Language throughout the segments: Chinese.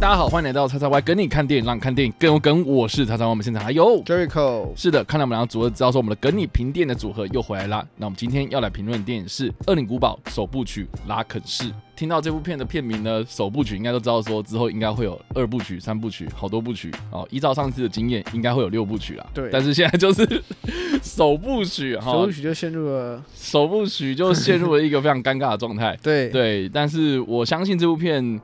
大家好，欢迎来到叉叉 Y 跟你看电影，让你看电影更有梗。我是叉叉 Y，我们现场还有 Jericho，是的，看到我们两个组合，知道说我们的跟你评电影的组合又回来啦。那我们今天要来评论的电影是《恶灵古堡》首部曲《拉肯市》。听到这部片的片名呢，首部曲应该都知道说之后应该会有二部曲、三部曲，好多部曲哦。依照上次的经验，应该会有六部曲啦。对但是现在就是首部曲哈，首部曲就陷入了首部曲就陷入了一个非常尴尬的状态。对对，但是我相信这部片。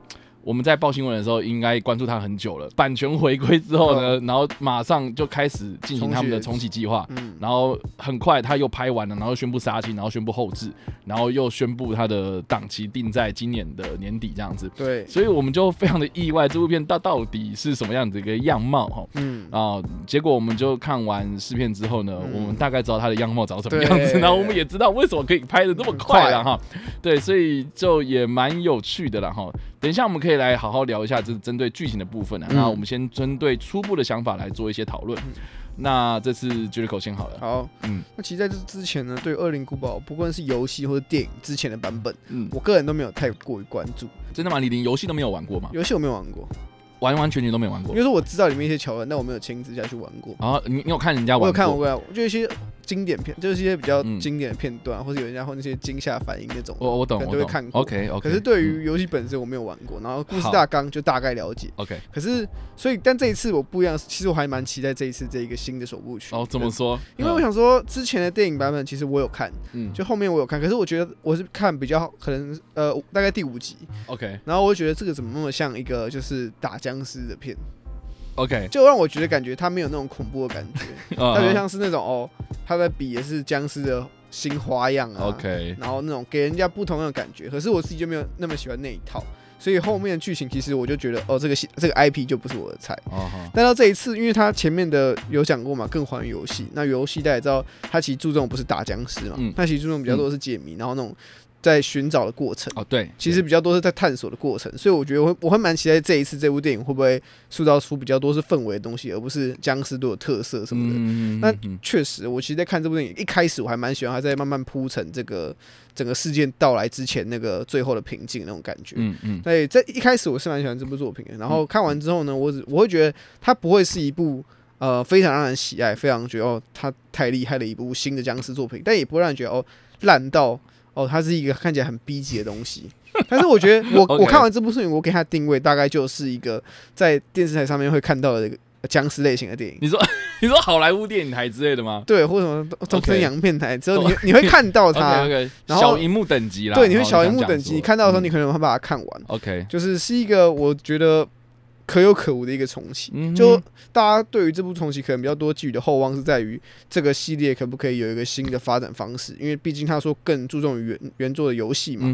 我们在报新闻的时候，应该关注他很久了。版权回归之后呢，然后马上就开始进行他们的重启计划，嗯，然后很快他又拍完了，然后宣布杀青，然后宣布后置，然后又宣布他的档期定在今年的年底这样子。对，所以我们就非常的意外，这部片到到底是什么样子一个样貌哈。嗯，啊，结果我们就看完试片之后呢，嗯我们大概知道他的样貌长什么样子，然后我们也知道为什么可以拍的这么快了哈。对，所以就也蛮有趣的了哈。等一下我们可以来好好聊一下，就是针对剧情的部分啊。嗯那我们先针对初步的想法来做一些讨论。那这次 Jericho 先好了。好，嗯那其实在这之前呢，对《恶灵古堡》不管是游戏或者电影之前的版本，嗯，我个人都没有太过于关注。真的吗？你连游戏都没有玩过吗？游戏我没有玩过，完完全全都没玩过因为。说我知道里面一些桥段，但我没有亲自下去玩过。然后你你有看人家玩过？我有看我过，就一些经典片，就是一些比较嗯经典的片段，或者有人家或那些惊吓反应那种。我我懂我懂。都会看过 OK OK。可是对于游戏本身我没有玩过，然后故事大纲就大概了解。OK，可是，所以但这一次我不一样，其实我还蛮期待这一次这一个新的首部曲。哦，怎么说？因为我想说，之前的电影版本其实我有看，嗯，就后面我有看，可是我觉得我是看比较可能呃大概第五集，OK 然后我就觉得这个怎么那么像一个就是打僵尸的片，OK，就让我觉得感觉它没有那种恐怖的感觉，它它比较像是那种哦，他的笔也是僵尸的新花样啊 OK，然后那种给人家不同的感觉，可是我自己就没有那么喜欢那一套，所以后面的剧情其实我就觉得哦这个戏这个 IP 就不是我的菜。哦好，但到这一次，因为他前面的有讲过嘛，更还原游戏。那游戏大家也知道，他其实注重不是打僵尸嘛，嗯。它其实注重比较多的是解谜，然后那种在寻找的过程，哦对，其实比较多是在探索的过程。所以我觉得我会我会蛮期待这一次这部电影会不会塑造出比较多是氛围的东西，而不是僵尸都有特色什么的。嗯那确实，我其实，在看这部电影一开始，我还蛮喜欢它在慢慢铺成这个整个事件到来之前那个最后的平静那种感觉。嗯嗯对，在一开始我是蛮喜欢这部作品的，然后看完之后呢，我只我会觉得它不会是一部呃非常让人喜爱、非常觉得哦它太厉害的一部新的僵尸作品，但也不会让人觉得哦烂到哦它是一个看起来很 B 级的东西。但是我觉得我 我看完这部作品，我给它定位大概就是一个在电视台上面会看到的一个僵尸类型的电影。你说 你说好莱坞电影台之类的吗对，或者什么中 OK 正洋片台，之后你你会看到 它然后小荧幕等级啦，对，你会哦小荧幕等级，你看到的时候，嗯你可能会把它看完。OK，就是是一个我觉得可有可无的一个重启。嗯就大家对于这部重启可能比较多寄予的厚望是在于这个系列可不可以有一个新的发展方式，因为毕竟他说更注重于原原作的游戏嘛。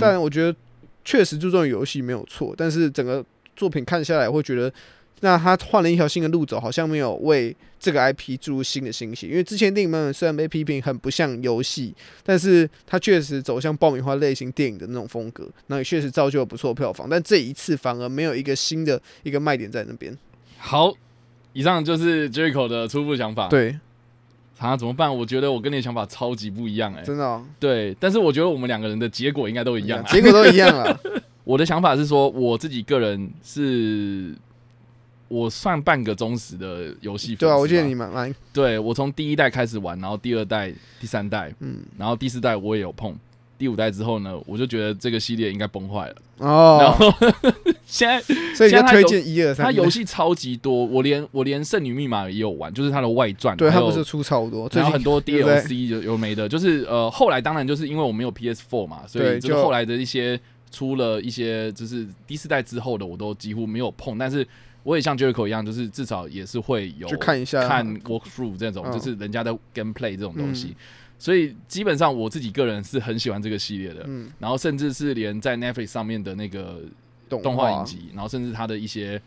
但我觉得确实注重于游戏没有错，但是整个作品看下来会觉得。那他换了一条新的路走，好像没有为这个 IP 注入新的信息。因为之前电影版本虽然被批评很不像游戏，但是它确实走向爆米花类型电影的那种风格，那也确实造就了不错的票房。但这一次反而没有一个新的一个卖点在那边。好，以上就是 Jericho 的初步想法。，对，啊，怎么办？我觉得我跟你的想法超级不一样哎。真的、哦、对，但是我觉得我们两个人的结果应该都一样啊。结果都一样了。我的想法是说，我自己个人是。我算半个忠实的游戏粉丝。对啊，我记得你蛮蛮对我从第一代开始玩，然后第二代、第三代，嗯然后第四代我也有碰，第五代之后呢，我就觉得这个系列应该崩坏了。然哦，后现在 所以你在推荐一二三。它游戏超级多，我连我连圣女密码也有玩，就是它的外传，对它不是出超多，最近然后很多 DLC 有有没的，就是呃后来当然就是因为我没有 PS4 嘛，所以就就是后来的一些出了一些就是第四代之后的我都几乎没有碰，但是我也像 Jericho 一样，就是至少也是会有去看一下看 walkthrough 这种，嗯就是人家的 gameplay 这种东西。所以基本上我自己个人是很喜欢这个系列的。嗯，然后甚至是连在 Netflix 上面的那个动动画影集，然后甚至它的一些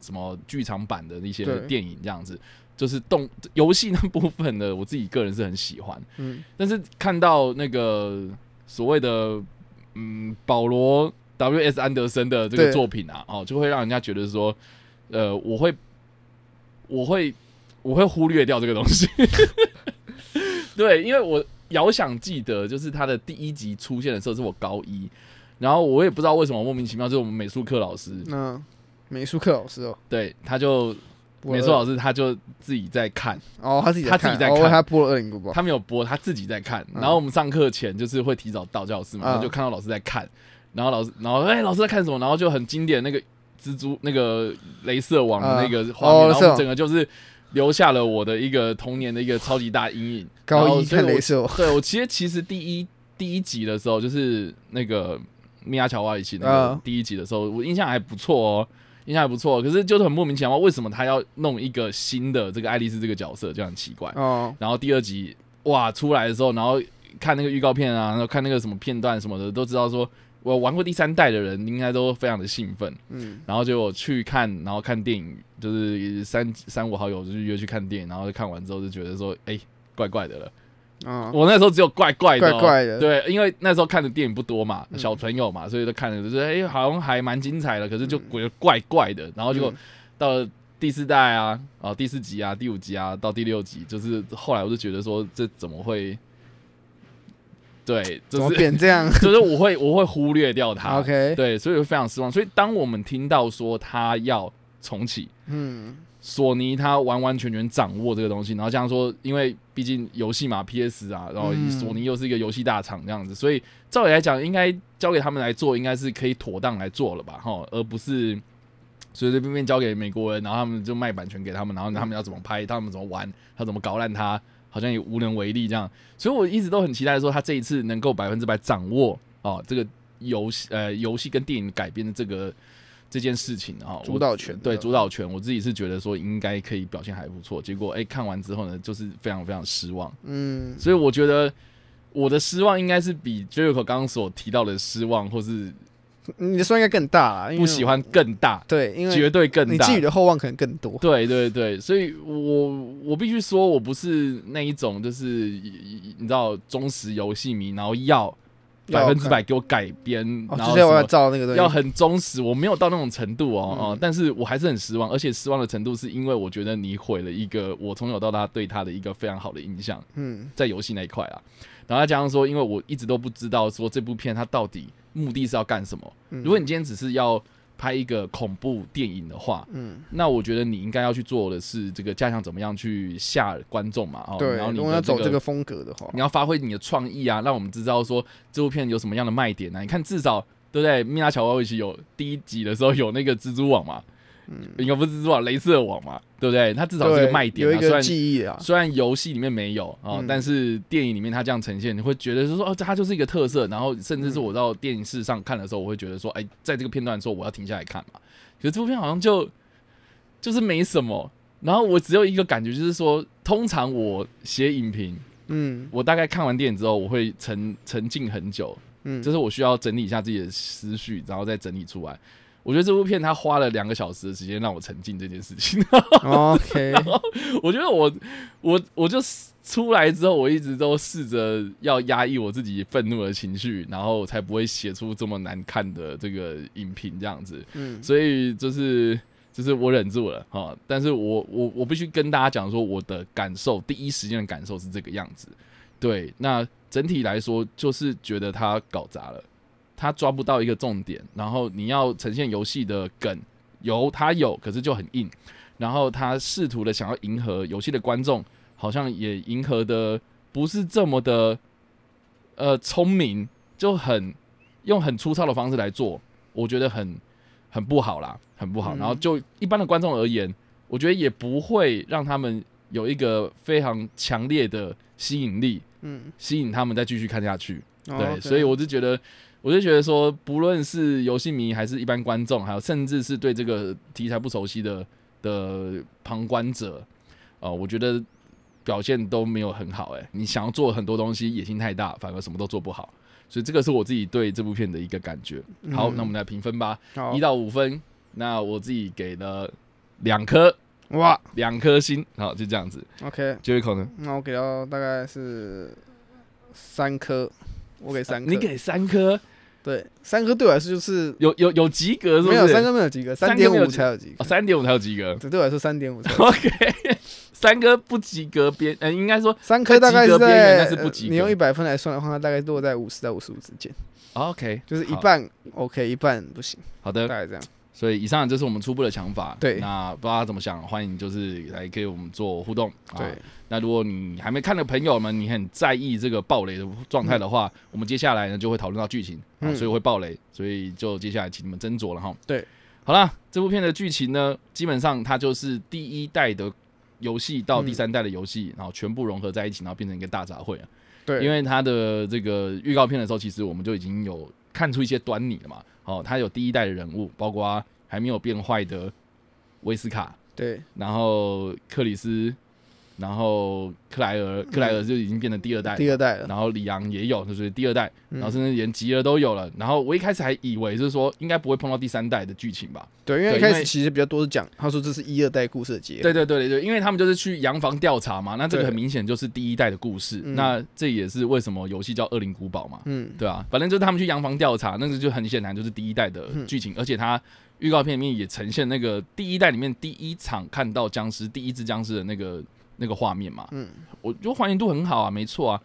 什么剧场版的一些电影这样子，就是动游戏那部分的，我自己个人是很喜欢。嗯，但是看到那个所谓的嗯保罗 W S 安德森的这个作品啊，哦，就会让人家觉得说，呃，我会我会我会忽略掉这个东西。对，因为我遥想记得，就是他的第一集出现的时候是我高一，然后我也不知道为什么莫名其妙，就是我们美术课老师，那美术课老师哦，对，他就美术老师他就自己在看，哦，他自己在他自己看哦在看他播了二零古堡，他没有播，他自己在看。嗯然后我们上课前就是会提早到教室嘛，就看到老师在看，然后老师，然后哎、老师在看什么？然后就很经典那个蜘蛛那个镭射网的那个画面，然后整个就是留下了我的一个童年的一个超级大阴影。高一看镭射网，对我其实其实第一第一集的时候，就是那个米娅乔瓦里奇那个嗯第一集的时候，我印象还不错哦。印象还不错，可是就是很莫名其妙，为什么他要弄一个新的这个爱丽丝这个角色，就很奇怪。哦，然后第二集哇出来的时候，然后看那个预告片啊，然后看那个什么片段什么的，都知道说我玩过第三代的人应该都非常的兴奋。嗯，然后就我去看，然后看电影，就是三三五好友就是约去看电影，然后看完之后就觉得说，哎、怪怪的了。啊，我那时候只有怪怪的、哦，怪怪的对，因为那时候看的电影不多嘛，嗯小朋友嘛，所以都看的，就是哎、好像还蛮精彩的，可是就觉得怪怪的。然后结果嗯到了第四代啊，啊第四集啊，第五集啊，到第六集，就是后来我就觉得说，这怎么会？对，怎么就是变这样 就是我会我会忽略掉它。？OK，对，所以我非常失望。所以当我们听到说他要重启，嗯，索尼他完完全全掌握这个东西，然后这样说，因为毕竟游戏嘛，PS 啊，然后嗯索尼又是一个游戏大厂这样子，所以照理来讲，应该交给他们来做，应该是可以妥当来做了吧，哈，而不是随随便便交给美国人，然后他们就卖版权给他们，然后他们要怎么拍，他们怎么玩，他怎么搞烂它，好像也无能为力这样。所以我一直都很期待说，他这一次能够百分之百掌握哦这个游戏呃游戏跟电影改编的这个这件事情啊，我主导权对主导权，我自己是觉得说应该可以表现还不错，结果哎、看完之后呢，就是非常非常失望，嗯，所以我觉得我的失望应该是比 Jericho 刚刚所提到的失望，或是你的算应该更大啦，不喜欢更大，对，因为绝对更大你寄。予的厚望可能更多。对对对，所以我我必须说，我不是那一种就是你知道忠实游戏迷，然后要百分之百给我改编，然后什么照那个东西，要很忠实，我没有到那种程度哦哦、嗯但是我还是很失望，而且失望的程度是因为我觉得你毁了一个我从小到大对他的一个非常好的印象，嗯在游戏那一块啊。然后再加上说，因为我一直都不知道说这部片它到底目的是要干什么。嗯如果你今天只是要拍一个恐怖电影的话，嗯，那我觉得你应该要去做的是这个加强怎么样去吓观众嘛，哦，对，然后你這個要走这个风格的话，你要发挥你的创意啊，让我们知道说这部片有什么样的卖点啊。你看，至少对不对？米拉乔瓦维奇有第一集的时候有那个蜘蛛网嘛，嗯，应该不是蜘蛛网，镭射网嘛，对不对？它至少是个卖点、啊，有一个虽然记忆啊，虽然游戏里面没有哦，嗯但是电影里面它这样呈现，你会觉得是说哦，它就是一个特色。然后甚至是嗯我到电视上看的时候，我会觉得说，哎，在这个片段的时候，我要停下来看嘛。可是这部片好像就就是没什么。然后我只有一个感觉，就是说，通常我写影评，嗯我大概看完电影之后，我会沉沉浸很久，嗯，就是我需要整理一下自己的思绪，然后再整理出来。我觉得这部片它花了两个小时的时间让我沉浸这件事情。OK，我觉得我我我就出来之后，我一直都试着要压抑我自己愤怒的情绪，然后才不会写出这么难看的这个影评这样子。嗯所以就是就是我忍住了哈，但是我我我必须跟大家讲说我的感受，第一时间的感受是这个样子。对，那整体来说就是觉得他搞砸了，他抓不到一个重点，然后你要呈现游戏的梗，有他有，可是就很硬，然后他试图的想要迎合游戏的观众，好像也迎合的不是这么的呃聪明，就很用很粗糙的方式来做，我觉得很很不好啦，很不好。嗯然后就一般的观众而言，我觉得也不会让他们有一个非常强烈的吸引力，嗯，吸引他们再继续看下去。哦对所以我就觉得，我就觉得说，不论是游戏迷还是一般观众，还有甚至是对这个题材不熟悉的的旁观者，啊、我觉得表现都没有很好。哎，你想要做很多东西，野心太大，反而什么都做不好。所以这个是我自己对这部片的一个感觉。好，那我们来评分吧，一到五分。那我自己给了两颗，哇，两颗星。好，就这样子。OK，就一口呢？那我给到大概是三颗，我给三颗。你给三颗？对，三颗对我来说就是有有有及格，没有三颗没有及格，三点五才有及格，三点五才有及格。对对我来说三点五。OK。三颗不及格边，呃，应该说三颗大概是在，是不及格。你用一百分来算的话，它大概落在五十到五十五之间。OK，就是一半 OK，一半不行。好的，大概这样。所以以上就是我们初步的想法。对，那不知道他怎么想，欢迎就是来给我们做互动。对，那如果你还没看的朋友们，你很在意这个暴雷的状态的话，我们接下来呢就会讨论到剧情，所以会暴雷，所以就接下来请你们斟酌了哈。对，好了，这部片的剧情呢，基本上它就是第一代的。游戏到第三代的游戏，然后全部融合在一起，然后变成一个大杂烩啊。对，因为它的这个预告片的时候，其实我们就已经有看出一些端倪了嘛。哦，他有第一代的人物，包括还没有变坏的威斯卡，对，然后克里斯。然后克莱尔，克莱尔就已经变成第二代，第二代了。然后里昂也有，就是第二代。然后甚至连吉尔都有了。然后我一开始还以为就是说应该不会碰到第三代的剧情吧？对，因为一开始其实比较多是讲，他说这是一二代故事的结。对对对对，因为他们就是去洋房调查嘛。那这个很明显就是第一代的故事。那这也是为什么游戏叫《恶灵古堡》嘛。嗯，对啊，反正就是他们去洋房调查，那个就很显然就是第一代的剧情。而且他预告片里面也呈现那个第一代里面第一场看到僵尸，第一只僵尸的那个。那个画面嘛，嗯，我觉得还原度很好啊，没错啊，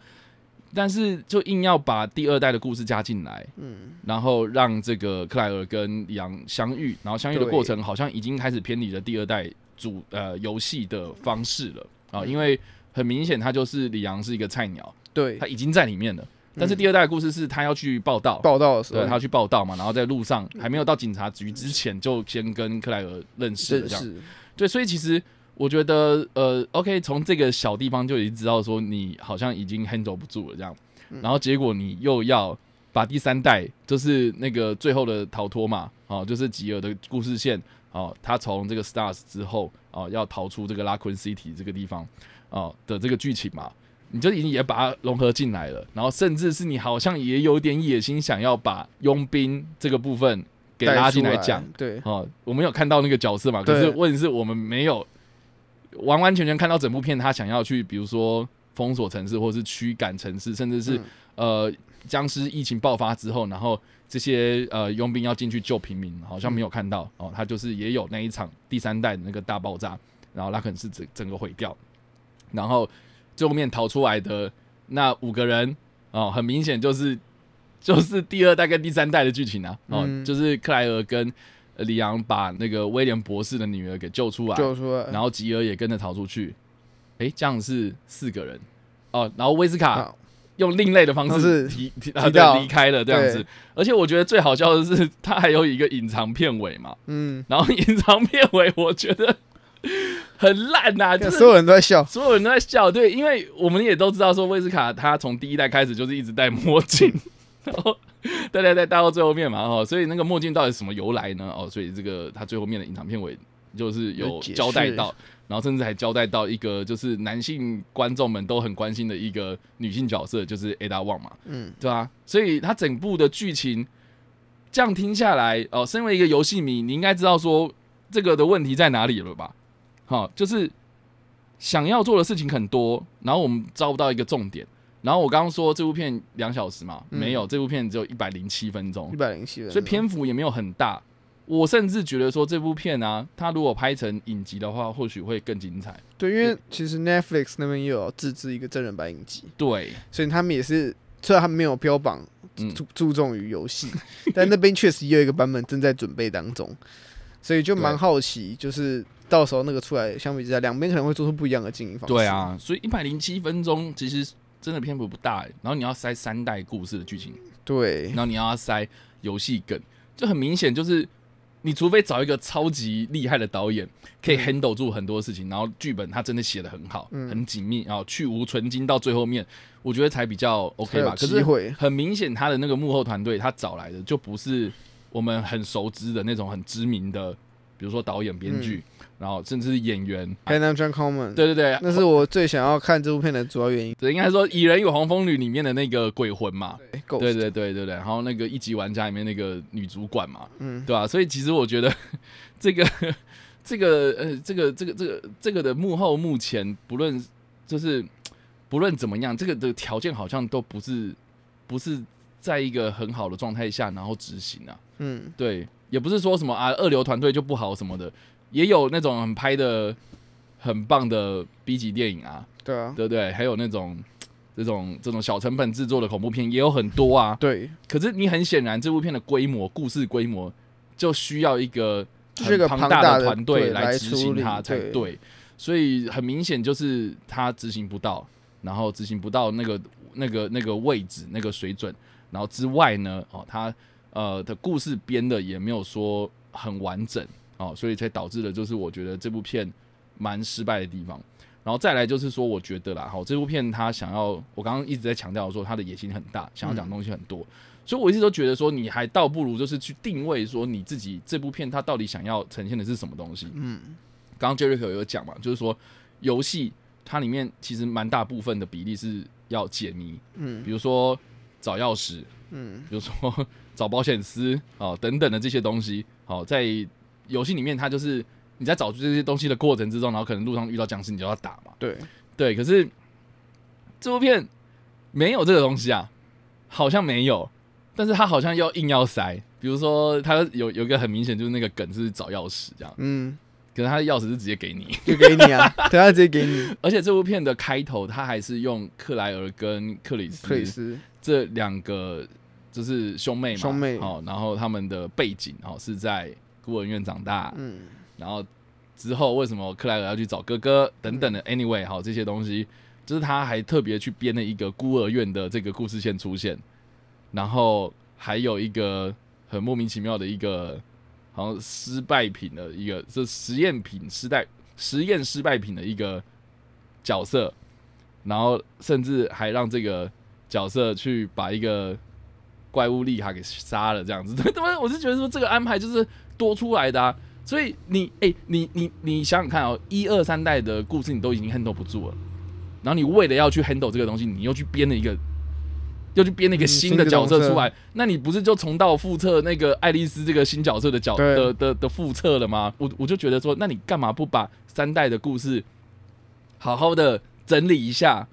但是就硬要把第二代的故事加进来，嗯，然后让这个克莱尔跟里昂相遇，然后相遇的过程好像已经开始偏离了第二代主呃游戏的方式了啊，因为很明显他就是里昂是一个菜鸟，对，他已经在里面了，但是第二代的故事是他要去报道，报道的时候，对，他要去报道嘛，然后在路上还没有到警察局之前就先跟克莱尔认识了，这样，对，所以其实。我觉得呃，OK，从这个小地方就已经知道说你好像已经 handle 不住了这样，然后结果你又要把第三代，就是那个最后的逃脱嘛，哦，就是吉尔的故事线，哦，他从这个 Stars 之后，哦，要逃出这个拉昆 City 这个地方，哦的这个剧情嘛，你就已经也把它融合进来了，然后甚至是你好像也有点野心，想要把佣兵这个部分给拉进来讲，对，哦，我们有看到那个角色嘛，可是问题是我们没有。完完全全看到整部片，他想要去，比如说封锁城市，或者是驱赶城市，甚至是呃僵尸疫情爆发之后，然后这些呃佣兵要进去救平民，好像没有看到哦。他就是也有那一场第三代的那个大爆炸，然后他可能是整整个毁掉，然后最后面逃出来的那五个人哦，很明显就是就是第二代跟第三代的剧情啊，哦，就是克莱尔跟。里昂把那个威廉博士的女儿给救出来，救出来，然后吉尔也跟着逃出去。哎，这样是四个人哦。然后威斯卡用另类的方式提提掉离开了这样子。而且我觉得最好笑的是，他还有一个隐藏片尾嘛。嗯。然后隐藏片尾，我觉得很烂呐，就是所有人都在笑，所有人都在笑。对，因为我们也都知道说，威斯卡他从第一代开始就是一直戴墨镜。然后，对对对，带到最后面嘛，哦，所以那个墨镜到底什么由来呢？哦，所以这个他最后面的隐藏片尾就是有交代到，然后甚至还交代到一个就是男性观众们都很关心的一个女性角色，就是 Ada Wong 嘛，嗯，对吧？所以他整部的剧情这样听下来，哦，身为一个游戏迷，你应该知道说这个的问题在哪里了吧？好，就是想要做的事情很多，然后我们招不到一个重点。然后我刚刚说这部片两小时嘛，没有，这部片只有一百零七分钟，一百零七分钟，所以篇幅也没有很大。我甚至觉得说这部片啊，它如果拍成影集的话，或许会更精彩。对，因为其实 Netflix 那边又有自制一个真人版影集，对，所以他们也是虽然他们没有标榜注注重于游戏，但那边确实也有一个版本正在准备当中，所以就蛮好奇，就是到时候那个出来，相比之下，两边可能会做出不一样的经营方式。对啊，所以一百零七分钟其实。真的篇幅不大，然后你要塞三代故事的剧情，对，然后你要塞游戏梗，就很明显就是，你除非找一个超级厉害的导演，可以 handle 住很多事情，然后剧本他真的写的很好，很紧密，然后去无存精到最后面，我觉得才比较 OK 吧。可是很明显他的那个幕后团队，他找来的就不是我们很熟知的那种很知名的比如说导演、编剧，然后甚至是演员。h a n n a John Coleman，对对对，那是我最想要看这部片的主要原因。对，应该说《蚁人与黄蜂女》里面的那个鬼魂嘛，对对对对对对，然后那个一级玩家里面那个女主管嘛，嗯，对吧、所以其实我觉得 这个 这个呃这个这个这个这个的幕后目前不论就是不论怎么样，这个的条件好像都不是不是在一个很好的状态下然后执行啊，嗯，对，也不是说什么啊二流团队就不好什么的，也有那种很拍的很棒的 B 级电影啊，对啊，对不对？还有那种这种这种小成本制作的恐怖片也有很多啊。对，可是你很显然，这部片的规模、故事规模就需要一个很庞大的团队来执行它才对对。所以很明显就是他执行不到，然后执行不到那个那个那个位置、那个水准，然后之外呢，哦，他呃的故事编的也没有说很完整哦，所以才导致了就是我觉得这部片蛮失败的地方。然后再来就是说，我觉得啦，好，这部片他想要，我刚刚一直在强调说他的野心很大，想要讲的东西很多，所以我一直都觉得说，你还倒不如就是去定位说你自己这部片它到底想要呈现的是什么东西。嗯，刚刚 Jericho 有讲嘛，就是说游戏它里面其实蛮大部分的比例是要解谜，嗯比如说找钥匙，嗯比如说找保险丝哦等等的这些东西，好、在游戏里面它就是你在找出这些东西的过程之中，然后可能路上遇到僵尸你就要打嘛，对，对，可是这部片没有这个东西啊，好像没有，但是他好像要硬要塞，比如说他有有一个很明显就是那个梗是找钥匙这样，嗯，可是他的钥匙是直接给你，就给你啊，对，他直接给你。而且这部片的开头他还是用克莱尔跟克里斯克里斯，这两个就是兄妹嘛，兄妹。哦，然后他们的背景哦是在孤儿院长大，嗯。然后之后为什么克莱尔要去找哥哥等等的，anyway，好这些东西，就是他还特别去编了一个孤儿院的这个故事线出现，然后还有一个很莫名其妙的一个好像失败品的一个这实验品失败实验失败品的一个角色，然后甚至还让这个角色去把一个怪物利卡给杀了，这样子，他妈我是觉得说这个安排就是多出来的啊。所以你哎、你你你想想看哦，一二三代的故事你都已经 handle 不住了，然后你为了要去 handle 这个东西，你又去编了一个，又去编了一个嗯新的角色出来，那你不是就重蹈覆辙那个爱丽丝这个新角色的角对的的的覆辙了吗？我我就觉得说，那你干嘛不把三代的故事好好的整理一下，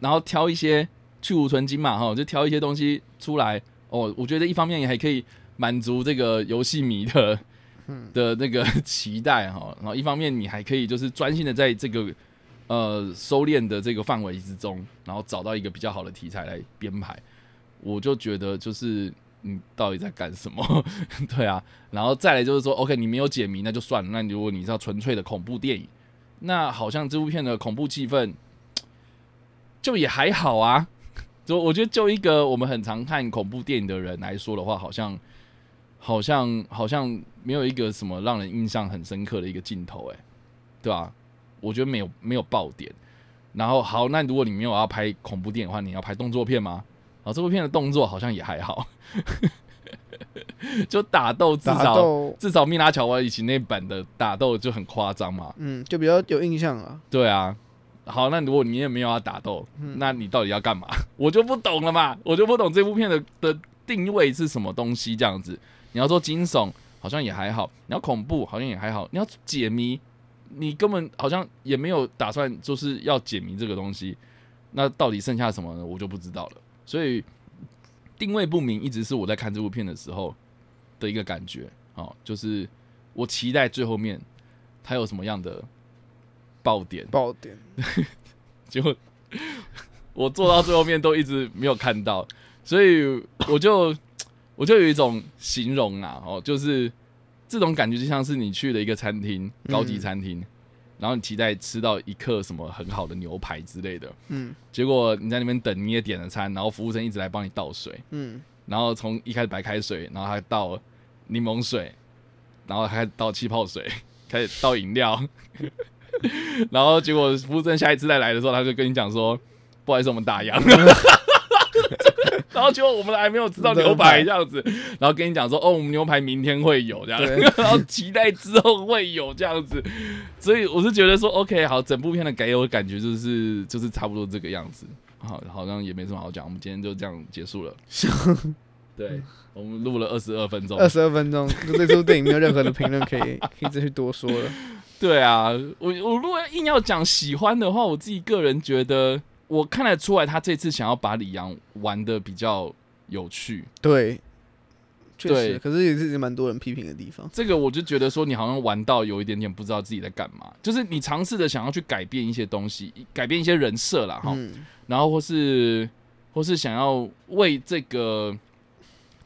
然后挑一些去无存金嘛，哈，就挑一些东西出来。哦，我觉得一方面也还可以满足这个游戏迷的的那个期待哈，然后一方面你还可以就是专心的在这个呃收敛的这个范围之中，然后找到一个比较好的题材来编排。我就觉得就是你到底在干什么？对啊，然后再来就是说，OK，你没有解谜那就算了。那如果你是要纯粹的恐怖电影，那好像这部片的恐怖气氛就也还好啊。就我觉得，就一个我们很常看恐怖电影的人来说的话，好像好像好像没有一个什么让人印象很深刻的一个镜头，哎，对吧、我觉得没有没有爆点。然后好，那如果你没有要拍恐怖电影的话，你要拍动作片吗？啊，这部片的动作好像也还好，就打斗至少斗，至少米拉乔瓦以前那版的打斗就很夸张嘛。嗯，就比较有印象啊。对啊，好，那如果你也没有要打斗，那你到底要干嘛？我就不懂了嘛，我就不懂这部片的的定位是什么东西这样子。你要说惊悚，好像也还好；你要恐怖，好像也还好；你要解谜，你根本好像也没有打算就是要解谜这个东西。那到底剩下什么呢？我就不知道了。所以定位不明，一直是我在看这部片的时候的一个感觉。哦，就是我期待最后面它有什么样的爆点，爆点，结果我做到最后面都一直没有看到，所以我就我就有一种形容啊，哦，就是这种感觉就像是你去了一个餐厅，高级餐厅，然后你期待吃到一克什么很好的牛排之类的，嗯。结果你在那边等，你也点了餐，然后服务生一直来帮你倒水，嗯，然后从一开始白开水，然后还倒柠檬水，然后还倒气泡水，开始倒饮料，然后结果服务生下一次再来的时候，他就跟你讲说，不好意思，我们打烊。然 然后结果我们还没有吃到牛排这样子，然后跟你讲说，哦，我们牛排明天会有这样，然后期待之后会有这样子，所以我是觉得说，OK，好，整部片的给我感觉就是就是差不多这个样子，好，好像也没什么好讲，我们今天就这样结束了。对，我们录了二十二分钟，二十二分钟，对这部电影没有任何的评论可以 可以再去多说了。对啊，我我如果硬要讲喜欢的话，我自己个人觉得，我看得出来他这次想要把李阳玩的比较有趣。对，确实，可是也是蛮多人批评的地方。这个我就觉得说，你好像玩到有一点点不知道自己在干嘛，就是你尝试着想要去改变一些东西，改变一些人设了哈，然后或是或是想要为这个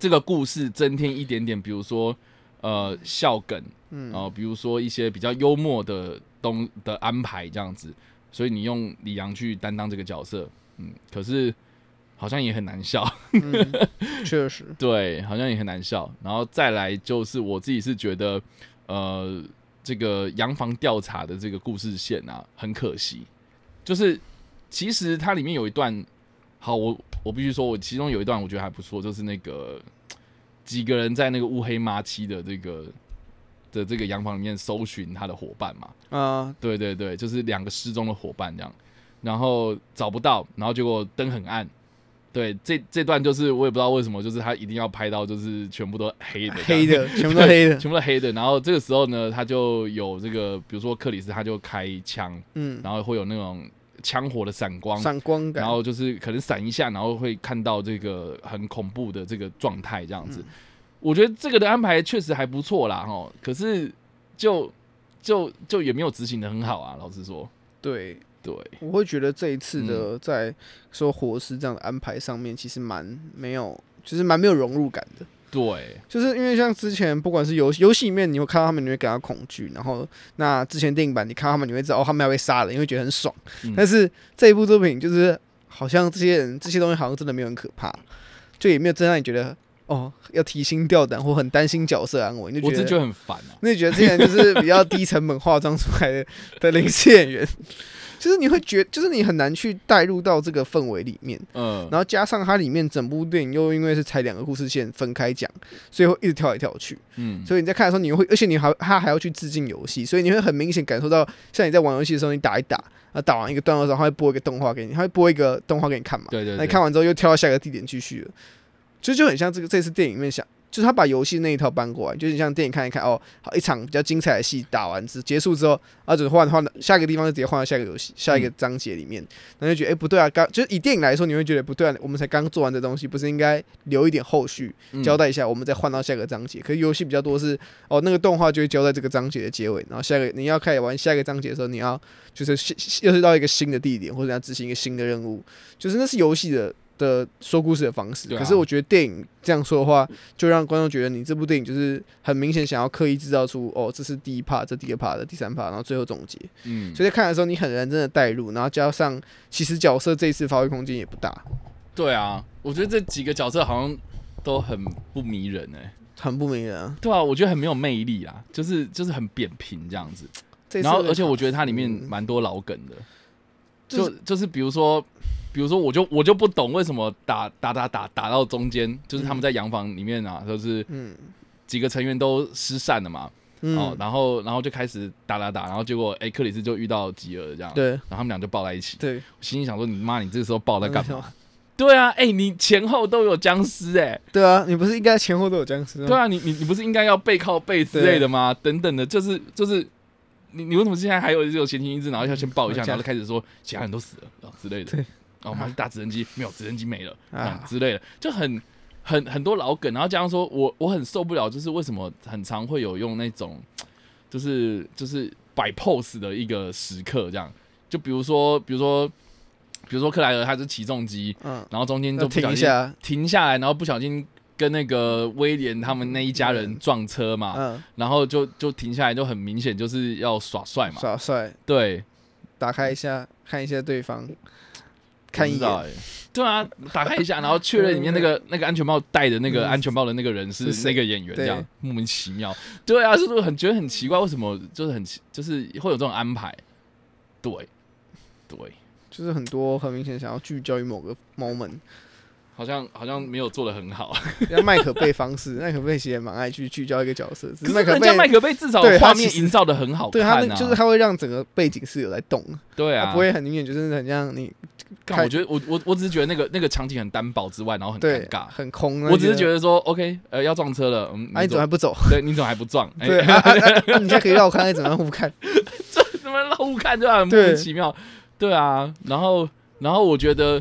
这个故事增添一点点，比如说呃笑梗。嗯，然后，比如说一些比较幽默的东的安排这样子，所以你用李阳去担当这个角色，嗯，可是好像也很难笑，确实，对，好像也很难笑。然后再来就是我自己是觉得，呃，这个洋房调查的这个故事线啊，很可惜，就是其实它里面有一段，好，我我必须说，我其中有一段我觉得还不错，就是那个几个人在那个乌黑麻漆的这个。的这个洋房里面搜寻他的伙伴嘛，啊，对对对，就是两个失踪的伙伴这样，然后找不到，然后结果灯很暗，对，这这段就是我也不知道为什么，就是他一定要拍到就是全部都黑的，黑的，全部都黑的，全部都黑的，然后这个时候呢，他就有这个，比如说克里斯他就开枪，嗯，然后会有那种枪火的闪光，闪光感，然后就是可能闪一下，然后会看到这个很恐怖的这个状态这样子。我觉得这个的安排确实还不错啦，哈，可是就就就也没有执行的很好啊，老实说。对对，我会觉得这一次的在说活尸这样的安排上面，其实蛮没有，其实蛮没有融入感的。对，就是因为像之前不管是游游戏里面，你会看到他们，你会感到恐惧，然后那之前电影版你看到他们，你会知道哦，他们要被杀了，因为觉得很爽。但是这一部作品就是好像这些人这些东西好像真的没有很可怕，就也没有真让你觉得。哦，要提心吊胆或很担心角色安危，你就觉得很烦啊。那你觉得这些人就是比较低成本化妆出来的 的临时演员，就是你会觉，就是你很难去带入到这个氛围里面。嗯，然后加上它里面整部电影又因为是才两个故事线分开讲，所以会一直跳来跳去。嗯，所以你在看的时候，你会，而且你还他还要去致敬游戏，所以你会很明显感受到，像你在玩游戏的时候，你打一打，啊，打完一个段落之后，他会播一个动画给你，他会播一个动画给你看嘛？对对。那你看完之后又跳到下一个地点继续了。其实就很像这个这次电影里面想，就是他把游戏那一套搬过来，就是像电影看一看哦，好一场比较精彩的戏打完之结束之后，啊，只换换下一个地方就直接换到下一个游戏下一个章节里面，那就觉得哎不对啊，刚就是以电影来说，你会觉得不对啊，我们才刚做完这东西，不是应该留一点后续交代一下，我们再换到下一个章节？可是游戏比较多是哦，那个动画就会交代这个章节的结尾，然后下一个你要开始玩下一个章节的时候，你要就是又是到一个新的地点或者要执行一个新的任务，就是那是游戏的。的说故事的方式，可是我觉得电影这样说的话，就让观众觉得你这部电影就是很明显想要刻意制造出哦，这是第一 part，这第二 part 的第三 part，然后最后总结。嗯，所以在看的时候你很认真的带入，然后加上其实角色这一次发挥空间也不大。对啊，我觉得这几个角色好像都很不迷人哎，很不迷人啊。对啊，我觉得很没有魅力啊，就是就是很扁平这样子。然后而且我觉得它里面蛮多老梗的，就就是比如说。比如说，我就我就不懂为什么打打打打打到中间，就是他们在洋房里面啊，就是几个成员都失散了嘛，哦，然后然后就开始打打打，然后结果哎，克里斯就遇到吉尔这样，对，然后他们俩就抱在一起，对，我心里想说，你妈，你这个时候抱在干嘛？对啊，哎，你前后都有僵尸哎，对啊，你不是应该前后都有僵尸吗？对啊，你你你不是应该要背靠背之类的吗？等等的，就是就是你你为什么现在还有这种闲情逸致，然后要先抱一下，然后开始说其他人都死了之类的。然后，我们是打直升机，没有直升机没了啊。之类的，就很很很多老梗，然后加上说我我很受不了，就是为什么很常会有用那种，就是就是摆 pose 的一个时刻，这样，就比如说比如说比如说克莱尔他是起重机，嗯，然后中间就停下停下来，然后不小心跟那个威廉他们那一家人撞车嘛，嗯，然后就就停下来，就很明显就是要耍帅嘛，耍帅，对，打开一下看一下对方。看一眼，对啊，打开一下，然后确认里面那个那个安全帽戴的那个安全帽的那个人是那个演员，这样莫名其妙。对啊，是不是很觉得很奇怪？为什么就是很就是会有这种安排？对，对，就是很多很明显想要聚焦于某个 moment。好像好像没有做的很好。像麦可贝方式，麦可贝其实也蛮爱去聚焦一个角色，只可是麦可贝人家麦可贝至少画面营造的很好对他看啊，那就是他会让整个背景是有在动，对啊，不会很明显就是很像你看我觉得我我我只是觉得那个那个场景很单薄之外，然后很尴尬。很空。我只是觉得，说，OK，呃，要撞车了，嗯，啊，你怎么还不走？对，你怎么还不撞？哎 对你现在可以让我看看怎么样互看。怎么绕互看对吧？很莫名其妙，对啊。然后，然后我觉得，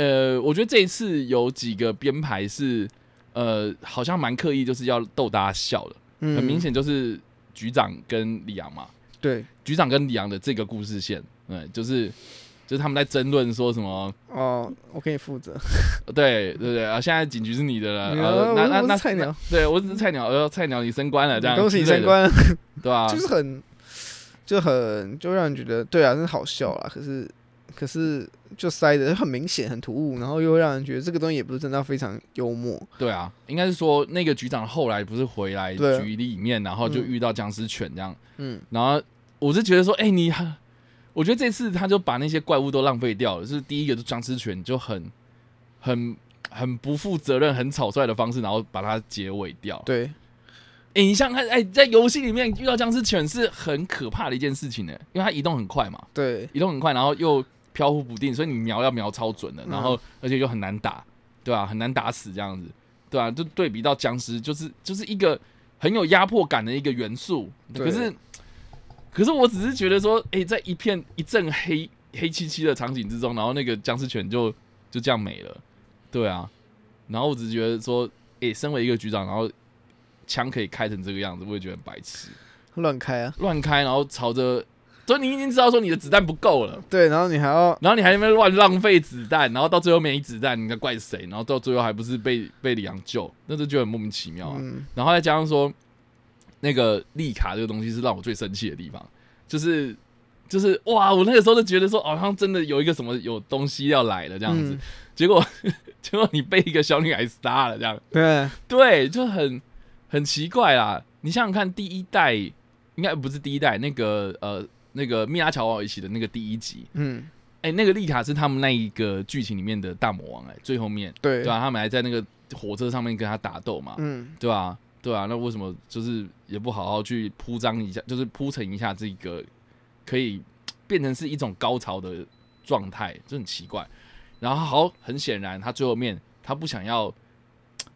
呃，我觉得这一次有几个编排是，呃，好像蛮刻意，就是要逗大家笑的，嗯，很明显就是局长跟李阳嘛，对局长跟李阳的这个故事线，对，就是就是他们在争论说什么，哦，我可以负责。对对对啊，现在警局是你的了，呃，那那那菜鸟，对我只是菜鸟，呃，菜鸟你升官了，这样恭喜你升官，对吧？就是很就很就让人觉得对啊，真的好笑啦。可是可是就塞的很明显，很突兀，然后又会让人觉得这个东西也不是真的非常幽默。对啊，应该是说那个局长后来不是回来局里面，然后就嗯遇到僵尸犬这样，嗯，然后我是觉得说，哎、你很，我觉得这次他就把那些怪物都浪费掉了，就是第一个就僵尸犬就很很很不负责任、很草率的方式，然后把它结尾掉。对，哎、你想想看，哎、在游戏里面遇到僵尸犬是很可怕的一件事情呢，因为它移动很快嘛，对，移动很快，然后又飘忽不定，所以你瞄要瞄超准的，然后而且又很难打，对吧、很难打死这样子，对吧、就对比到僵尸，就是就是一个很有压迫感的一个元素。可是，可是我只是觉得说，诶，在一片一阵黑黑漆漆的场景之中，然后那个僵尸犬就就这样没了，对啊。然后我只是觉得说，诶，身为一个局长，然后枪可以开成这个样子，我也觉得很白痴，乱开啊，乱开，然后朝着，所以你已经知道说你的子弹不够了。对，然后你还要然后你还在那边乱浪费子弹，然后到最后没子弹，你该怪谁？然后到最后还不是被被李阳救，那就觉得很莫名其妙啊。嗯，然后再加上说，那个利卡这个东西是让我最生气的地方，就是就是哇，我那个时候就觉得说，好像真的有一个什么有东西要来了这样子，嗯结果 结果你被一个小女孩杀了，这样对，对，就很很奇怪啦。你想想看，第一代应该不是第一代，那个呃那个密拉乔瓦一起的那个第一集，嗯，哎、那个丽卡是他们那一个剧情里面的大魔王、哎，最后面，对。对吧、他们还在那个火车上面跟他打斗嘛，嗯，对吧、对啊，那为什么就是也不好好去铺张一下，就是铺陈一下这个可以变成是一种高潮的状态，就很奇怪。然后好，很显然他最后面他不想要，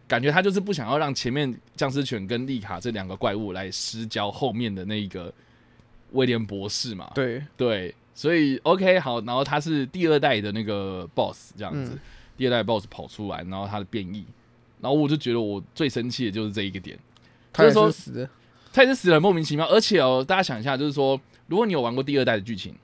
感觉他就是不想要让前面僵尸犬跟丽卡这两个怪物来施教后面的那一个威廉博士嘛，对，对，所以 OK 好，然后他是第二代的那个 boss 这样子，嗯。第二代 boss 跑出来，然后他的变异，然后我就觉得我最生气的就是这一个点，他也就是说死的，他也是死得很莫名其妙，而且哦，大家想一下，就是说，如果你有玩过第二代的剧情，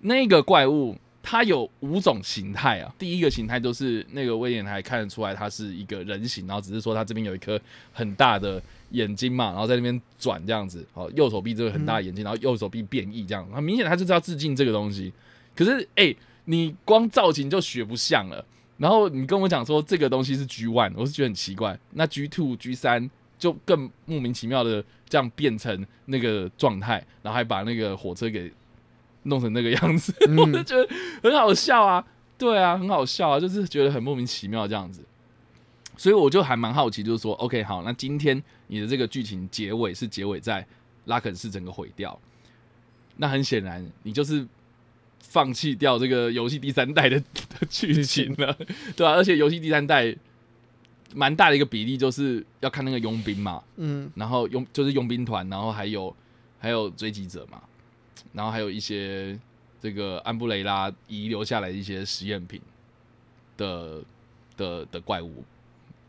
那个怪物它有五种形态啊，第一个形态就是那个威廉还看得出来它是一个人形，然后只是说它这边有一颗很大的眼睛嘛，然后在那边转这样子，好，右手臂这个很大的眼睛，然后右手臂变异这样，很明显他就是要致敬这个东西。可是哎、你光造型就学不像了。然后你跟我讲说这个东西是 G one，我是觉得很奇怪。那 G two、G 三就更莫名其妙的这样变成那个状态，然后还把那个火车给弄成那个样子，我就嗯，觉得很好笑啊。对啊，很好笑啊，就是觉得很莫名其妙这样子。所以我就还蛮好奇，就是说，OK，好，那今天你的这个剧情结尾是结尾在拉肯市整个毁掉，那很显然你就是放弃掉这个游戏第三代的的剧情了，对吧、而且游戏第三代蛮大的一个比例就是要看那个佣兵嘛，嗯，然后佣就是佣兵团，然后还有还有追击者嘛，然后还有一些这个安布雷拉遗留下来的一些实验品的的的怪物，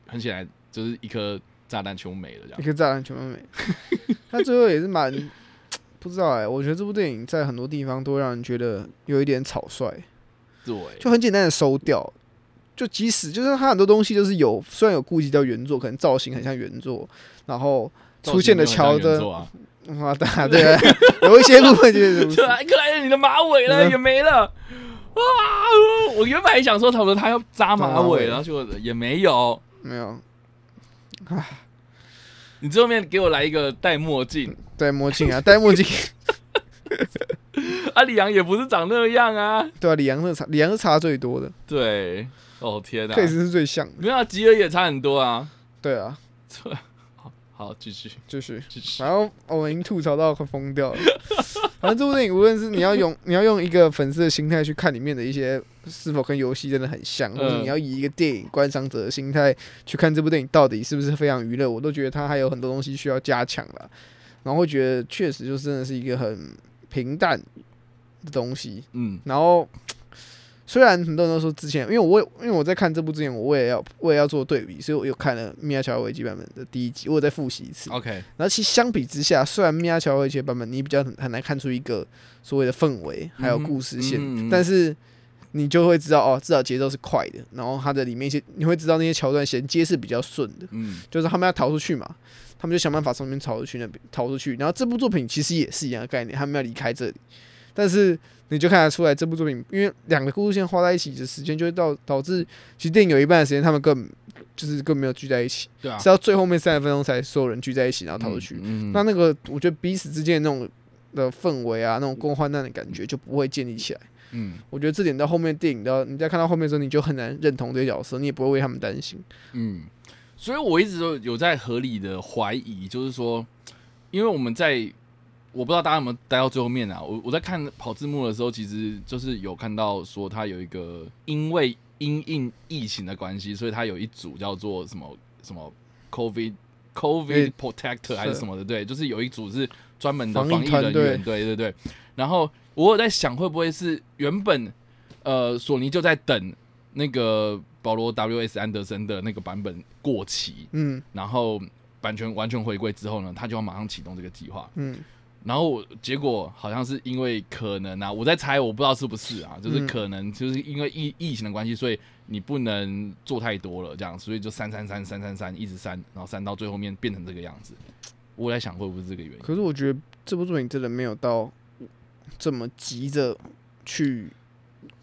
很显然就是一颗炸弹全部没了这样一。颗炸弹全部没。他最后也是蛮不知道哎、我觉得这部电影在很多地方都让人觉得有一点草率，对，就很简单的收掉。就即使就是他很多东西就是有，虽然有顾及到原作，可能造型很像原作，然后出现的桥的，啊，哇，对啊，对啊，有一些部分就是如此对啊，克莱尔你的马尾了嗯也没了。哇！我原本还想说，他说他要扎马尾尾，然后结果也没有。没有你最后面给我来一个戴墨镜，戴墨镜啊，戴墨镜，啊，李阳也不是长那样啊。对啊，李阳是差，李阳是差最多的，对，哦天哪确实是最像的。没有啊，吉尔也差很多啊。对啊，好，继续 继续，继续。然后我们已经吐槽到快疯掉了。反正这部电影，无论是你要用你要用一个粉丝的心态去看里面的一些是否跟游戏真的很像，或者嗯你要以一个电影观赏者的心态去看这部电影到底是不是非常娱乐，我都觉得它还有很多东西需要加强了。然后会觉得确实就真的是一个很平淡的东西。嗯然后虽然很多人都说之前，因为我也因为我在看这部之前，我也要我也要做对比，所以我又看了《米娅乔维奇》版本的第一集，我有再复习一次。，OK，然后其实相比之下，虽然米娅乔维奇的版本你比较很很难看出一个所谓的氛围还有故事线，嗯哼嗯嗯嗯但是你就会知道哦，至少节奏是快的，然后它的里面一些你会知道那些桥段衔接是比较顺的，嗯就是他们要逃出去嘛，他们就想办法从那边逃出去那边逃出去。然后这部作品其实也是一样的概念，他们要离开这里，但是你就看得出来这部作品，因为两个故事线画在一起的时间，就会导导致其实电影有一半的时间他们更就是更没有聚在一起，对啊是，到最后面三十分钟才所有人聚在一起，然后逃出去。嗯，那那个我觉得彼此之间的那种的氛围啊，那种共患难的感觉就不会建立起来。嗯我觉得这点到后面电影到你在看到后面的时候，你就很难认同这些角色，你也不会为他们担心。嗯，所以我一直都有在合理的怀疑，就是说，因为我们在我不知道大家有没有待到最后面啊，我我在看跑字幕的时候，其实就是有看到说他有一个因为因应疫情的关系，所以他有一组叫做什么什么 COVID COVID Protector 还是什么的，对，就是有一组是专门的防疫人员，对对对。然后我有在想，会不会是原本呃索尼就在等那个保罗 W.S. 安德森的那个版本过期，嗯然后版权完全回归之后呢，他就要马上启动这个计划。嗯，然后我结果好像是因为可能啊，我在猜，我不知道是不是啊，就是嗯可能就是因为疫疫情的关系，所以你不能做太多了，这样，所以就删删删删删删，一直删，然后删到最后面变成这个样子。我在想会不会是这个原因？可是我觉得这部作品真的没有到这么急着去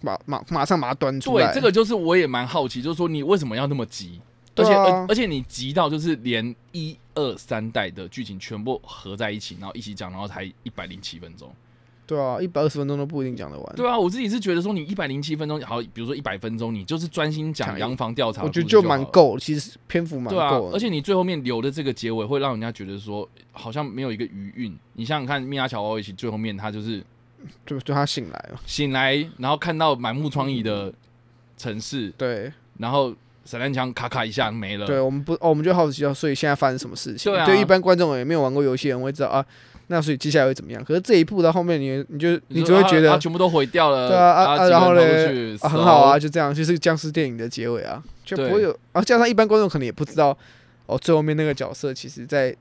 马马马上把它端出来。对，这个就是我也蛮好奇，就是说你为什么要那么急？而且而且你急到就是连一二三代的剧情全部合在一起，然后一起讲，然后才一百零七分钟。对啊，一百二十分钟都不一定讲得完。对啊，我自己是觉得说你一百零七分钟，好，比如说一百分钟，你就是专心讲洋房调查我觉得就蛮够，其实篇幅蛮对啊够，而且你最后面留的这个结尾，会让人家觉得说好像没有一个余韵。你想想看，米娅乔瓦维奇最后面他就是就就他醒来了，醒来，然后看到满目疮痍的城市，对然后散弹枪咔咔一下没了。对，我们不哦，我们就好奇哦，所以现在发生什么事情？对啊对一般观众也没有玩过游戏的人会知道啊，那所以接下来会怎么样？可是这一步到后面你，你就你说只会觉得啊啊全部都毁掉了，对啊啊啊然后人嘞逃出去啊，很好啊，就这样，就是僵尸电影的结尾啊，就不会有啊。加上一般观众可能也不知道，哦，最后面那个角色其实在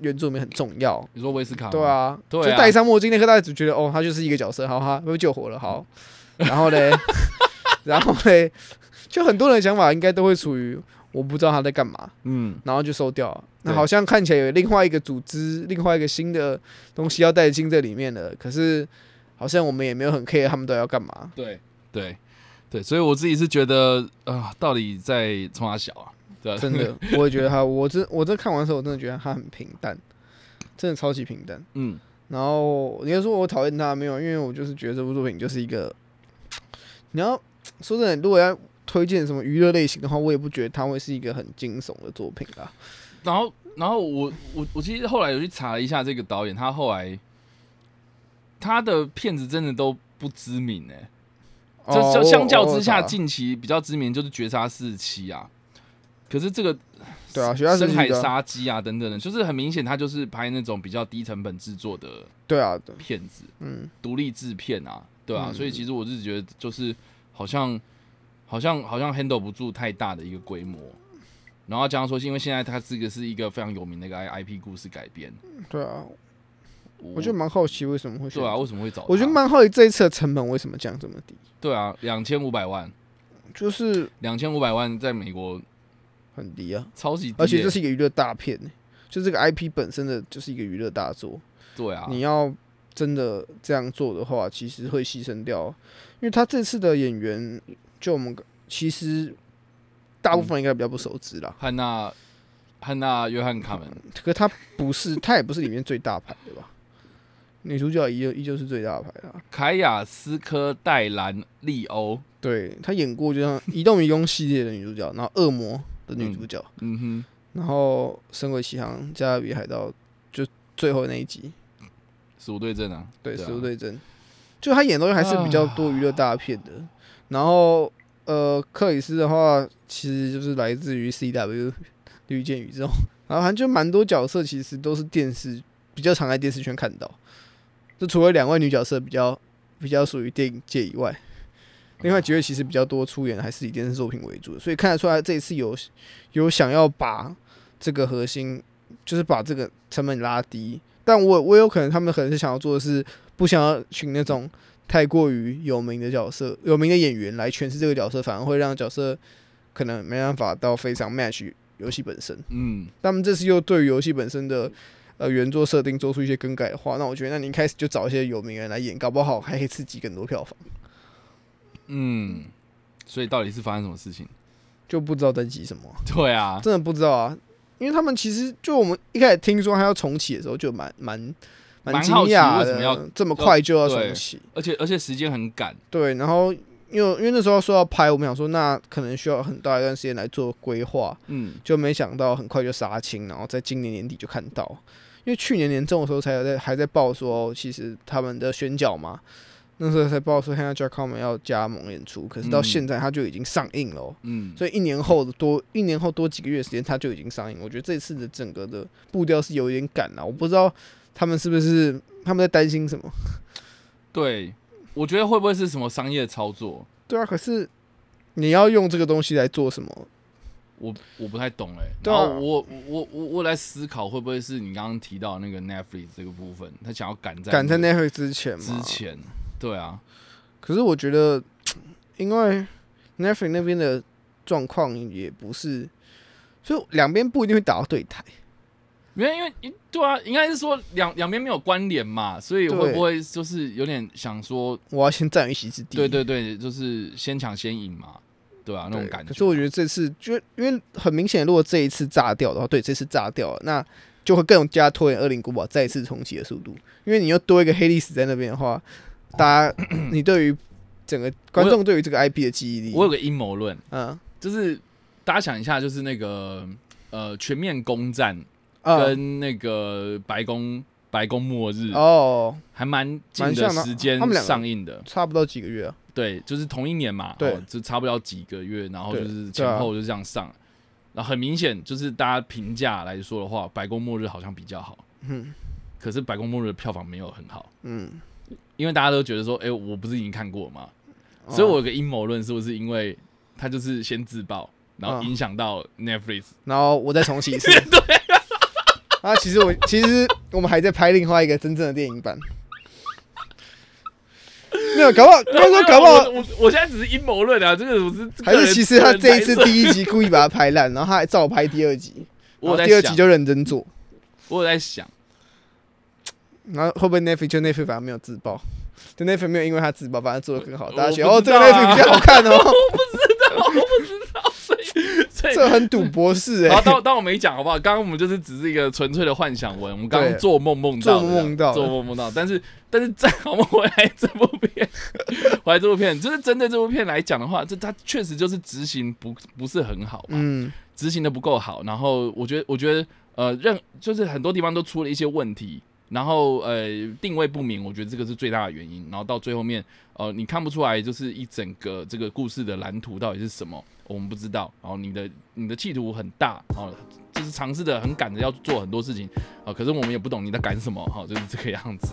原著里面很重要。你说威斯卡？对啊，对啊就戴上墨镜那刻，大家只觉得哦，他就是一个角色，好，他被救活了，好。然后嘞，然后嘞，就很多人的想法应该都会处于我不知道他在干嘛，嗯，然后就收掉了。那好像看起来有另外一个组织，另外一个新的东西要带进这里面了，可是好像我们也没有很 care 他们都要干嘛。对对对，所以我自己是觉得啊、到底在冲他小啊？对啊真的，我也觉得他，我这我这看完的时候，我真的觉得他很平淡，真的超级平淡。嗯，然后你要说我讨厌他没有，因为我就是觉得这部作品就是一个，你要说真的，如果要推荐什么娱乐类型的话，我也不觉得它会是一个很惊悚的作品啦。然后然后我我我其实后来有去查了一下这个导演，他后来他的片子真的都不知名哎、就哦就相较之下，近期比较知名就是《绝杀四十七》啊。可是这个对啊，深海杀机啊等等的，就是很明显，他就是拍那种比较低成本制作的对啊，对。片子，嗯，独立制片啊，对啊，嗯。所以其实我是觉得就是好像好像好像 handle 不住太大的一个规模。然后加上说，是因为现在它这个是一个非常有名的一个 I IP 故事改编，对啊，我我觉得蛮好奇为什么会选对啊，为什么会找？我觉得蛮好奇这一次的成本为什么降这么低，对啊，两千五百万，就是两千五百万在美国很低啊，超级低耶，而且这是一个娱乐大片呢、就这个 IP 本身的就是一个娱乐大作，对啊，你要真的这样做的话，其实会牺牲掉，因为他这次的演员，就我们其实大部分应该比较不熟知啦，汉娜汉娜约翰卡门，可是他不是，他也不是里面最大牌的吧？女主角依旧依旧是最大牌啦。凯亚斯科戴兰利欧，对她演过就像《移动迷宫》系列的女主角，然后《恶魔》的女主角，嗯哼，然后《神鬼奇航》《加勒比海盗》就最后那一集，死无对证啊，对，《啊。食物对阵》，就她演的东西还是比较多娱乐大片的。然后呃，克里斯的话，其实就是来自于 CW 绿箭宇宙，然后反正就蛮多角色其实都是电视比较常在电视圈看到，就除了两位女角色比较比较属于电影界以外，另外几位其实比较多出演还是以电视作品为主的，所以看得出来这一次有有想要把这个核心，就是把这个成本拉低。但我我有可能他们可能是想要做的是不想要请那种太过于有名的角色、有名的演员来诠释这个角色，反而会让角色可能没办法到非常 match 游戏本身。嗯，他们这次又对于游戏本身的呃原作设定做出一些更改的话，那我觉得那你一开始就找一些有名人来演，搞不好还可以刺激更多票房。嗯，所以到底是发生什么事情？就不知道在急什么，对啊，真的不知道啊。因为他们其实就我们一开始听说他要重启的时候，就蛮蛮蛮惊讶为什么要的，这么快就要对重启。而且而且时间很赶，对，然后因为因为那时候说要拍，我们想说那可能需要很大一段时间来做规划，嗯，就没想到很快就杀青，然后在今年年底就看到。因为去年年中的时候才有在还在报说，其实他们的选角嘛，那时候才报说 Hannah Jackman 要加盟演出，可是到嗯现在他就已经上映了哦、嗯，所以一年后的多一年后多几个月时间，他就已经上映。我觉得这次的整个的步调是有一点赶了，我不知道他们是不是他们在担心什么。对，我觉得会不会是什么商业操作？对啊，可是你要用这个东西来做什么？我我不太懂哎、对啊然后我我我我来思考，会不会是你刚刚提到那个 Netflix 这个部分，他想要赶在赶在那个 Netflix 之前嘛？之前，对啊，可是我觉得，因为 Netflix 那边的状况也不是，就两边不一定会打到对台。因为因为对啊，应该是说两两边没有关联嘛，所以对会不会就是有点想说，我要先占一席之地。对对对，就是先抢先赢嘛，对啊，那种感觉。可是我觉得这次就因为很明显，如果这一次炸掉的话，对，这次炸掉了，那就会更加拖延《恶灵古堡》再次重启的速度。因为你又多一个黑历史在那边的话，大家 你对于整个观众对于这个 IP 的记忆力，我有个阴谋论，嗯就是大家想一下，就是那个呃全面攻占啊跟那个白宫白宫末日哦，还蛮近的时间上映的，差不多几个月啊。对，就是同一年嘛，对哦就差不了几个月，然后就是前后就这样上，然后很明显就是大家评价来说的话，白宫末日好像比较好，嗯可是白宫末日的票房没有很好，嗯，因为大家都觉得说，哎、我不是已经看过了吗？所以哦我有个阴谋论，是不是因为他就是先自爆，然后嗯影响到 Netflix？然后我再重启一次。对。啊，其实我 其实我们还在拍另外一个真正的电影版。没有，搞不好，刚说搞不好我，我我现在只是阴谋论啊，这个我是还是其实他这一次第一集故意把它拍烂，然后他还照拍第二集，我第二集就认真做，我有在想，然后会不会 Netflix 就 Netflix 反而没有自爆，就 Netflix 没有因为他自爆，反而做的更好，大家觉得哦这个我不知道啊。Netflix 比较好看哦，这很赌博式好，哎，当当我没讲好不好？刚刚我们就是只是一个纯粹的幻想文，我们刚刚做梦梦到，做梦梦到做梦梦到。但是但是再我们回来这部片，回来这部片，就是针对这部片来讲的话，这它确实就是执行不不是很好嘛，嗯，执行的不够好。然后我觉得我觉得呃，任就是很多地方都出了一些问题。然后呃定位不明，我觉得这个是最大的原因。然后到最后面，呃你看不出来就是一整个这个故事的蓝图到底是什么，我们不知道。然后你的你的企图很大，哦，就是尝试的很赶着要做很多事情，啊、可是我们也不懂你在赶什么，哈、就是这个样子。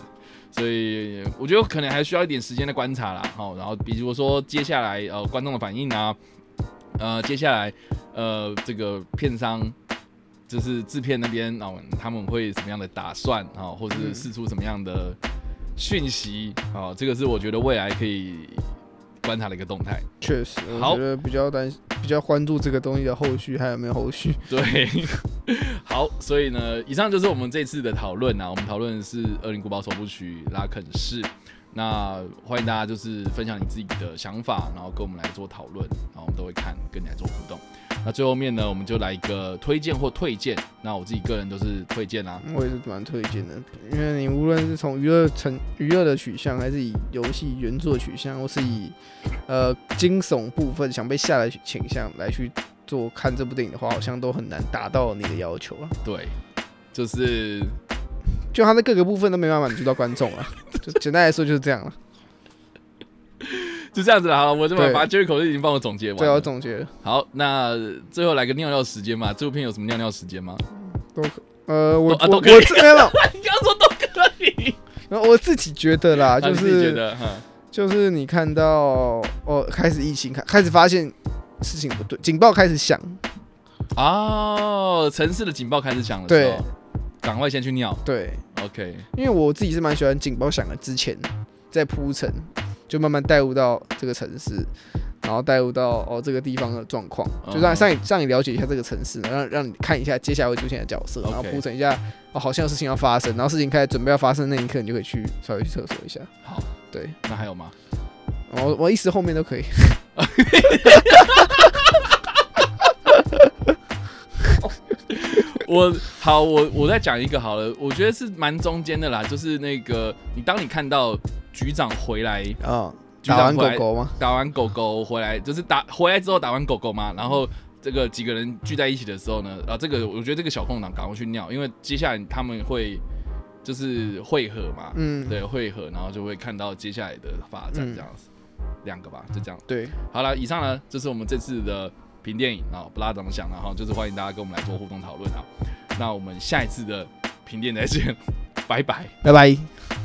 所以我觉得可能还需要一点时间的观察啦，哈，然后比如说接下来呃观众的反应啊，呃接下来呃这个片商就是制片那边哦、他们会什么样的打算啊、或者是嗯试出什么样的讯息啊、这个是我觉得未来可以观察的一个动态。确实，我觉得比较担心，比较关注这个东西的后续还有没有后续。对，好，所以呢，以上就是我们这次的讨论啊。我们讨论的是《恶灵古堡》首部曲拉肯市。那欢迎大家就是分享你自己的想法，然后跟我们来做讨论，然后我们都会看，跟你来做互动。那最后面呢，我们就来一个推荐或推荐。那我自己个人都是推荐啊，我也是蛮推荐的，因为你无论是从娱乐成娱乐的取向，还是以游戏原作取向，或是以呃惊悚部分想被吓的倾向来去做看这部电影的话，好像都很难达到你的要求啊。对，就是就他的各个部分都没办法满足到观众啊。就简单来说就是这样了。就这样子了，好，我这么把 Jerry 口已经帮我总结完最后了。总结了，好，那最后来个尿尿时间嘛，这部片有什么尿尿时间吗？都呃，我我我都啊都可以。自没有没有，你刚刚说都可以，然后我自己觉得啦，就啊你自己觉是得，哈，就是你看到哦，开始疫情开开始发现事情不对，警报开始响，哦，城市的警报开始响的时对，赶快先去尿。对，OK，因为我自己是蛮喜欢警报响的之前在铺陈，就慢慢带入到这个城市，然后带入到哦这个地方的状况，就让嗯让你让你了解一下这个城市，让让你看一下接下来会出现的角色，然后铺陈一下哦好像有事情要发生，然后事情开始准备要发生那一刻，你就可以去稍微去厕所一下，好，对，那还有吗？我我一时后面都可以。我好，我我再讲一个好了，我觉得是蛮中间的啦，就是那个你当你看到局长回来，啊，局打完狗狗吗？打完狗狗回来，就是打回来之后打完狗狗嘛，然后这个几个人聚在一起的时候呢，啊，这个我觉得这个小空档赶快去尿，因为接下来他们会就是汇合嘛，嗯，对，汇合，然后就会看到接下来的发展嗯这样子，两个吧，就这样。对，好了，以上呢就是我们这次的评电影啊，不知道怎么想，然后就是欢迎大家跟我们来做互动讨论啊。那我们下一次的评电再见，拜拜。拜拜。